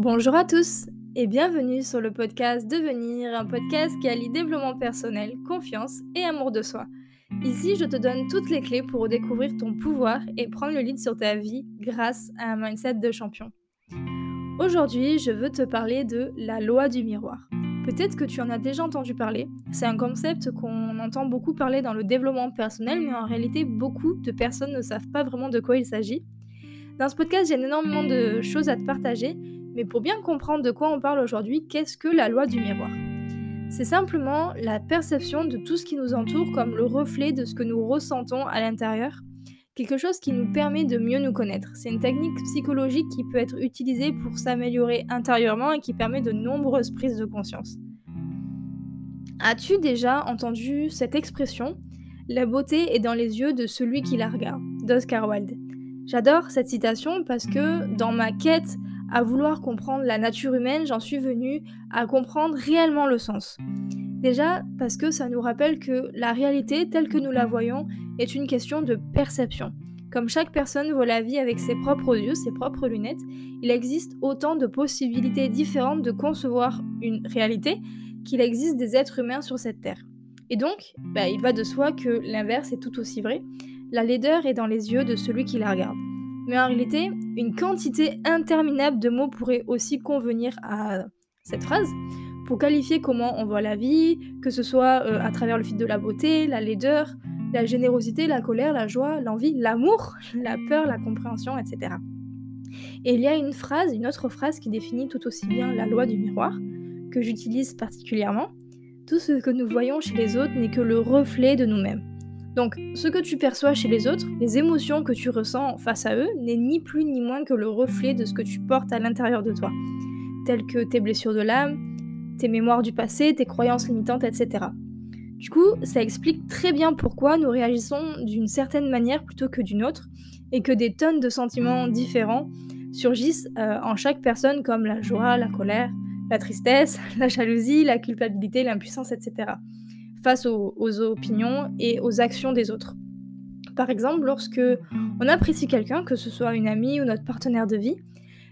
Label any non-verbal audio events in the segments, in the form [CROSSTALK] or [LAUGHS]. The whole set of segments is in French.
Bonjour à tous et bienvenue sur le podcast Devenir, un podcast qui allie développement personnel, confiance et amour de soi. Ici, je te donne toutes les clés pour découvrir ton pouvoir et prendre le lead sur ta vie grâce à un mindset de champion. Aujourd'hui, je veux te parler de la loi du miroir. Peut-être que tu en as déjà entendu parler. C'est un concept qu'on entend beaucoup parler dans le développement personnel, mais en réalité, beaucoup de personnes ne savent pas vraiment de quoi il s'agit. Dans ce podcast, j'ai énormément de choses à te partager, mais pour bien comprendre de quoi on parle aujourd'hui, qu'est-ce que la loi du miroir? C'est simplement la perception de tout ce qui nous entoure comme le reflet de ce que nous ressentons à l'intérieur, quelque chose qui nous permet de mieux nous connaître. C'est une technique psychologique qui peut être utilisée pour s'améliorer intérieurement et qui permet de nombreuses prises de conscience. As-tu déjà entendu cette expression? La beauté est dans les yeux de celui qui la regarde d'Oscar Wilde. J'adore cette citation parce que dans ma quête à vouloir comprendre la nature humaine, j'en suis venue à comprendre réellement le sens. Déjà parce que ça nous rappelle que la réalité telle que nous la voyons est une question de perception. Comme chaque personne voit la vie avec ses propres yeux, ses propres lunettes, il existe autant de possibilités différentes de concevoir une réalité qu'il existe des êtres humains sur cette terre. Et donc, bah, il va de soi que l'inverse est tout aussi vrai. La laideur est dans les yeux de celui qui la regarde. Mais en réalité, une quantité interminable de mots pourrait aussi convenir à cette phrase pour qualifier comment on voit la vie, que ce soit euh, à travers le fil de la beauté, la laideur, la générosité, la colère, la joie, l'envie, l'amour, [LAUGHS] la peur, la compréhension, etc. Et il y a une phrase, une autre phrase qui définit tout aussi bien la loi du miroir, que j'utilise particulièrement. Tout ce que nous voyons chez les autres n'est que le reflet de nous-mêmes. Donc, ce que tu perçois chez les autres, les émotions que tu ressens face à eux, n'est ni plus ni moins que le reflet de ce que tu portes à l'intérieur de toi, telles que tes blessures de l'âme, tes mémoires du passé, tes croyances limitantes, etc. Du coup, ça explique très bien pourquoi nous réagissons d'une certaine manière plutôt que d'une autre, et que des tonnes de sentiments différents surgissent euh, en chaque personne comme la joie, la colère, la tristesse, [LAUGHS] la jalousie, la culpabilité, l'impuissance, etc face aux, opinions et aux actions des autres. Par exemple, lorsque on apprécie quelqu'un, que ce soit une amie ou notre partenaire de vie,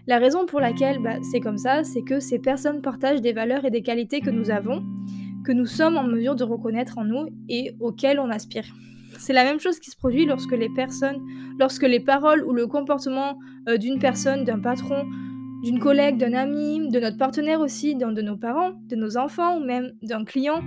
la raison pour laquelle bah, c'est comme ça, c'est que ces personnes partagent des valeurs et des qualités que nous avons, que nous sommes en mesure de reconnaître en nous et auxquelles on aspire. C'est la même chose qui se produit lorsque les personnes, lorsque les paroles ou le comportement euh, d'une personne, d'un patron, d'une collègue, d'un ami, de notre partenaire aussi, de nos parents, de nos enfants ou même d'un client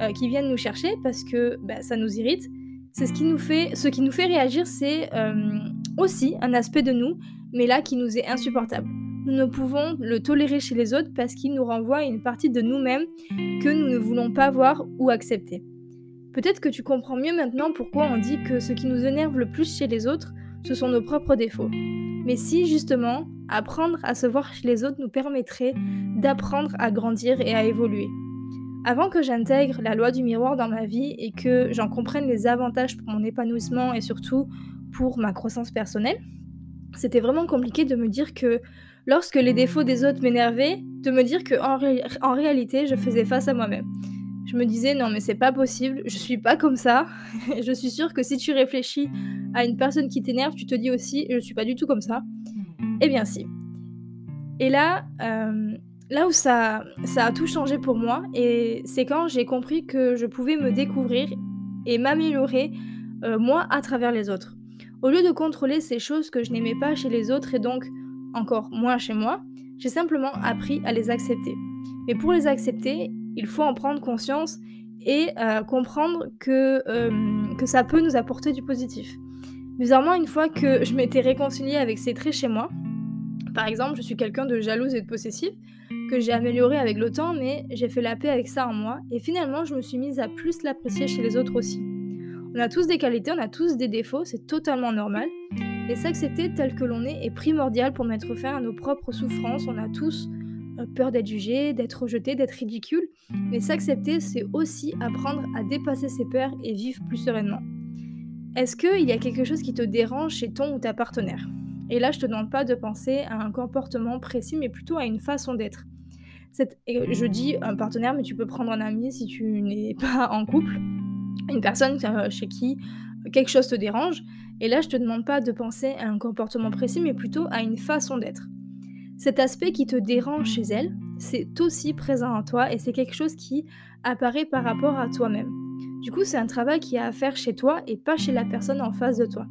euh, qui viennent nous chercher parce que bah, ça nous irrite. C'est ce qui nous fait, ce qui nous fait réagir, c'est euh, aussi un aspect de nous, mais là qui nous est insupportable. Nous ne pouvons le tolérer chez les autres parce qu'il nous renvoie à une partie de nous-mêmes que nous ne voulons pas voir ou accepter. Peut-être que tu comprends mieux maintenant pourquoi on dit que ce qui nous énerve le plus chez les autres, ce sont nos propres défauts. Mais si justement, apprendre à se voir chez les autres nous permettrait d'apprendre à grandir et à évoluer. Avant que j'intègre la loi du miroir dans ma vie et que j'en comprenne les avantages pour mon épanouissement et surtout pour ma croissance personnelle, c'était vraiment compliqué de me dire que lorsque les défauts des autres m'énervaient, de me dire que en, réalité je faisais face à moi-même. Je me disais non mais c'est pas possible, je suis pas comme ça. [LAUGHS] je suis sûre que si tu réfléchis à une personne qui t'énerve, tu te dis aussi je suis pas du tout comme ça. Eh bien si. Et là, euh, là où ça, ça a tout changé pour moi, et c'est quand j'ai compris que je pouvais me découvrir et m'améliorer euh, moi à travers les autres. Au lieu de contrôler ces choses que je n'aimais pas chez les autres et donc encore moins chez moi, j'ai simplement appris à les accepter. Mais pour les accepter, il faut en prendre conscience et euh, comprendre que, euh, que ça peut nous apporter du positif. Bizarrement, une fois que je m'étais réconciliée avec ces traits chez moi, par exemple, je suis quelqu'un de jalouse et de possessif, que j'ai amélioré avec le temps, mais j'ai fait la paix avec ça en moi, et finalement je me suis mise à plus l'apprécier chez les autres aussi. On a tous des qualités, on a tous des défauts, c'est totalement normal, et s'accepter tel que l'on est est primordial pour mettre fin à nos propres souffrances, on a tous peur d'être jugé, d'être rejeté, d'être ridicule, mais s'accepter c'est aussi apprendre à dépasser ses peurs et vivre plus sereinement. Est-ce qu'il y a quelque chose qui te dérange chez ton ou ta partenaire? Et là, je te demande pas de penser à un comportement précis, mais plutôt à une façon d'être je dis un partenaire, mais tu peux prendre un ami si tu n'es [LAUGHS] pas en couple, une personne euh, chez qui quelque chose te dérange. Et là, je te demande pas de penser à un comportement précis, mais plutôt à une façon d'être. Cet aspect qui te dérange chez elle, c'est aussi présent en toi et c'est quelque chose qui apparaît par rapport à toi-même. Du coup, c'est un travail qui a à faire chez toi et pas chez la personne en face de toi.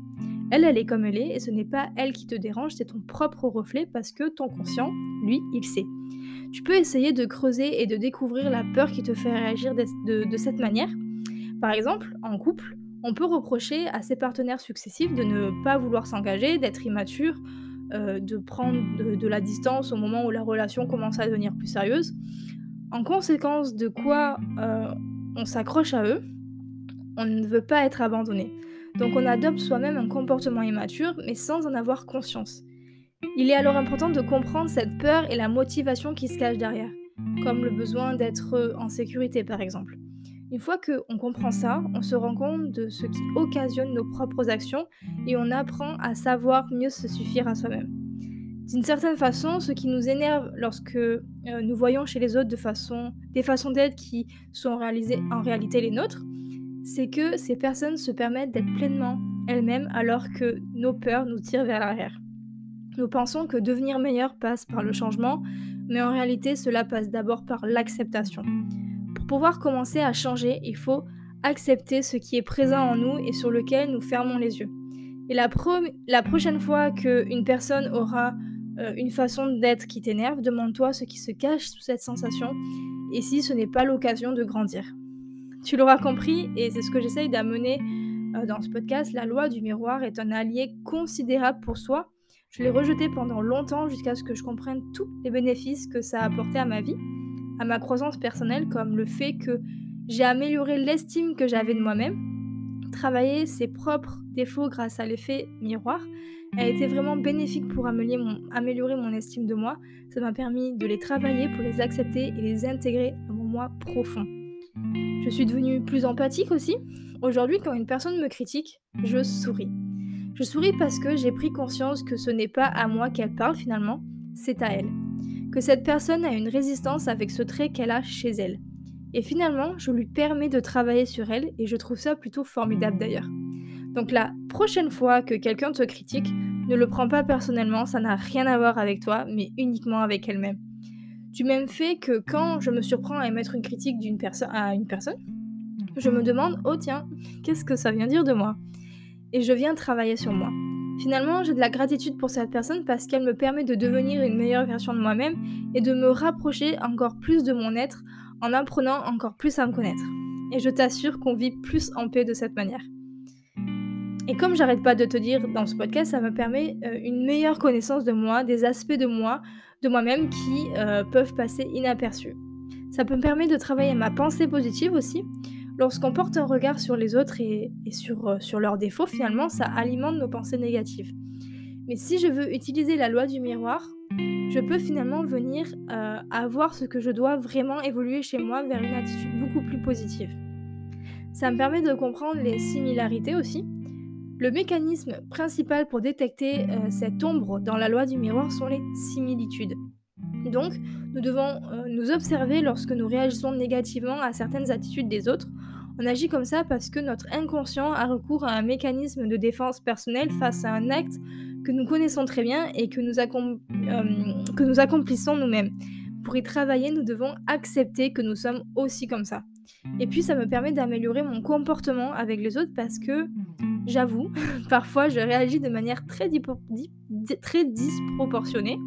Elle, elle est comme elle est et ce n'est pas elle qui te dérange, c'est ton propre reflet parce que ton conscient, lui, il sait. Tu peux essayer de creuser et de découvrir la peur qui te fait réagir de, cette manière. Par exemple, en couple, on peut reprocher à ses partenaires successifs de ne pas vouloir s'engager, d'être immature, euh, de prendre de, la distance au moment où la relation commence à devenir plus sérieuse. En conséquence de quoi euh, on s'accroche à eux, on ne veut pas être abandonné. Donc on adopte soi-même un comportement immature, mais sans en avoir conscience. Il est alors important de comprendre cette peur et la motivation qui se cache derrière, comme le besoin d'être en sécurité par exemple. Une fois qu'on comprend ça, on se rend compte de ce qui occasionne nos propres actions et on apprend à savoir mieux se suffire à soi-même. D'une certaine façon, ce qui nous énerve lorsque euh, nous voyons chez les autres des façons d'être qui sont réalisées en réalité les nôtres, c'est que ces personnes se permettent d'être pleinement elles-mêmes alors que nos peurs nous tirent vers l'arrière. Nous pensons que devenir meilleur passe par le changement, mais en réalité cela passe d'abord par l'acceptation. Pouvoir commencer à changer, il faut accepter ce qui est présent en nous et sur lequel nous fermons les yeux. Et la, la prochaine fois qu'une personne aura euh, une façon d'être qui t'énerve, demande-toi ce qui se cache sous cette sensation et si ce n'est pas l'occasion de grandir. Tu l'auras compris, et c'est ce que j'essaye d'amener euh, dans ce podcast, la loi du miroir est un allié considérable pour soi. Je l'ai rejeté pendant longtemps jusqu'à ce que je comprenne tous les bénéfices que ça a apporté à ma vie, à ma croissance personnelle, comme le fait que j'ai amélioré l'estime que j'avais de moi-même. Travailler ses propres défauts grâce à l'effet miroir a été vraiment bénéfique pour améliorer mon, améliorer mon estime de moi. Ça m'a permis de les travailler pour les accepter et les intégrer dans mon moi profond. Je suis devenue plus empathique aussi. Aujourd'hui, quand une personne me critique, je souris. Je souris parce que j'ai pris conscience que ce n'est pas à moi qu'elle parle finalement, c'est à elle. Que cette personne a une résistance avec ce trait qu'elle a chez elle. Et finalement, je lui permets de travailler sur elle et je trouve ça plutôt formidable d'ailleurs. Donc la prochaine fois que quelqu'un te critique, ne le prends pas personnellement, ça n'a rien à voir avec toi, mais uniquement avec elle-même. Du même fait que quand je me surprends à émettre une critique d'une personne à une personne, je me demande oh tiens, qu'est-ce que ça vient dire de moi? Et je viens travailler sur moi. Finalement, j'ai de la gratitude pour cette personne parce qu'elle me permet de devenir une meilleure version de moi-même et de me rapprocher encore plus de mon être en apprenant encore plus à me connaître. Et je t'assure qu'on vit plus en paix de cette manière. Et comme j'arrête pas de te dire dans ce podcast, ça me permet euh, une meilleure connaissance de moi, des aspects de moi, de moi-même qui euh, peuvent passer inaperçus. Ça me permet de travailler ma pensée positive aussi. Lorsqu'on porte un regard sur les autres et, sur, euh, sur leurs défauts, finalement, ça alimente nos pensées négatives. Mais si je veux utiliser la loi du miroir, je peux finalement venir à voir ce que je dois vraiment évoluer chez moi vers une attitude beaucoup plus positive. Ça me permet de comprendre les similarités aussi, le mécanisme principal pour détecter euh, cette ombre dans la loi du miroir sont les similitudes. Donc, nous devons euh, nous observer lorsque nous réagissons négativement à certaines attitudes des autres. On agit comme ça parce que notre inconscient a recours à un mécanisme de défense personnelle face à un acte que nous connaissons très bien et que nous, euh, accomplissons nous-mêmes. Pour y travailler, nous devons accepter que nous sommes aussi comme ça. Et puis, ça me permet d'améliorer mon comportement avec les autres parce que J'avoue, [LAUGHS] parfois je réagis de manière très disproportionnée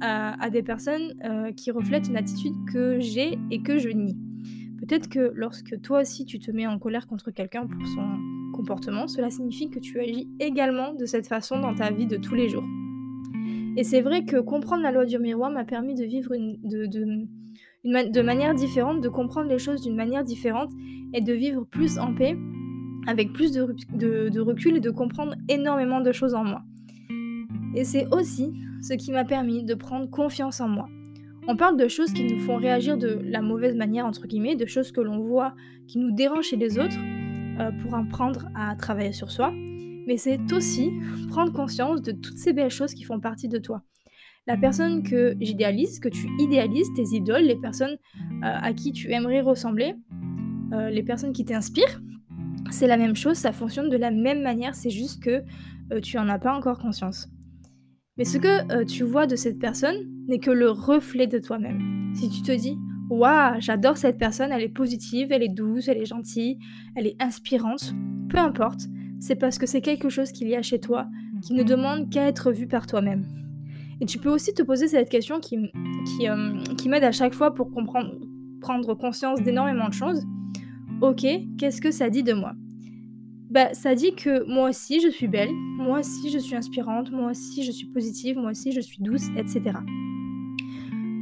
à, des personnes euh, qui reflètent une attitude que j'ai et que je nie. Peut-être que lorsque toi aussi tu te mets en colère contre quelqu'un pour son comportement, cela signifie que tu agis également de cette façon dans ta vie de tous les jours. Et c'est vrai que comprendre la loi du miroir m'a permis de vivre de, de manière différente, de comprendre les choses d'une manière différente et de vivre plus en paix avec plus de, recul et de comprendre énormément de choses en moi. Et c'est aussi ce qui m'a permis de prendre confiance en moi. On parle de choses qui nous font réagir de la mauvaise manière, entre guillemets, de choses que l'on voit qui nous dérangent chez les autres euh, pour apprendre à travailler sur soi. Mais c'est aussi [LAUGHS] prendre conscience de toutes ces belles choses qui font partie de toi. La personne que j'idéalise, que tu idéalises, tes idoles, les personnes euh, à qui tu aimerais ressembler, euh, les personnes qui t'inspirent, c'est la même chose, ça fonctionne de la même manière, c'est juste que euh, tu en as pas encore conscience. Mais ce que euh, tu vois de cette personne n'est que le reflet de toi-même. Si tu te dis, waouh, j'adore cette personne, elle est positive, elle est douce, elle est gentille, elle est inspirante, peu importe, c'est parce que c'est quelque chose qu'il y a chez toi qui ne demande qu'à être vu par toi-même. Et tu peux aussi te poser cette question qui, qui, euh, qui m'aide à chaque fois pour comprendre, prendre conscience d'énormément de choses. Ok, qu'est-ce que ça dit de moi? Bah, ça dit que moi aussi je suis belle, moi aussi je suis inspirante, moi aussi je suis positive, moi aussi je suis douce, etc.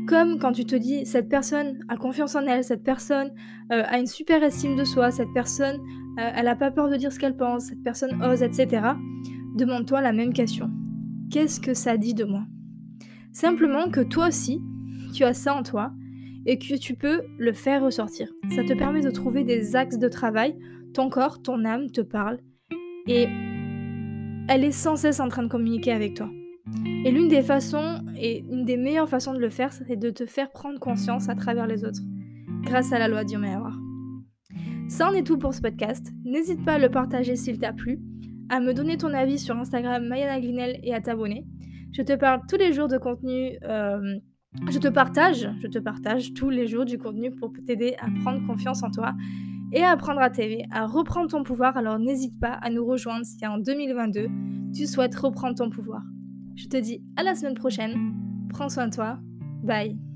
Comme quand tu te dis cette personne a confiance en elle, cette personne euh, a une super estime de soi, cette personne euh, elle n'a pas peur de dire ce qu'elle pense, cette personne ose, etc. Demande-toi la même question. Qu'est-ce que ça dit de moi? Simplement que toi aussi, tu as ça en toi et que tu peux le faire ressortir. Ça te permet de trouver des axes de travail ton corps, ton âme te parle et elle est sans cesse en train de communiquer avec toi. Et l'une des façons, et une des meilleures façons de le faire, c'est de te faire prendre conscience à travers les autres, grâce à la loi du meilleur. Ça en est tout pour ce podcast. N'hésite pas à le partager s'il t'a plu, à me donner ton avis sur Instagram Mayana Glinel et à t'abonner. Je te parle tous les jours de contenu. Euh, je te partage, je te partage tous les jours du contenu pour t'aider à prendre confiance en toi et à apprendre à t'aider, à reprendre ton pouvoir. Alors n'hésite pas à nous rejoindre si en 2022 tu souhaites reprendre ton pouvoir. Je te dis à la semaine prochaine. Prends soin de toi. Bye.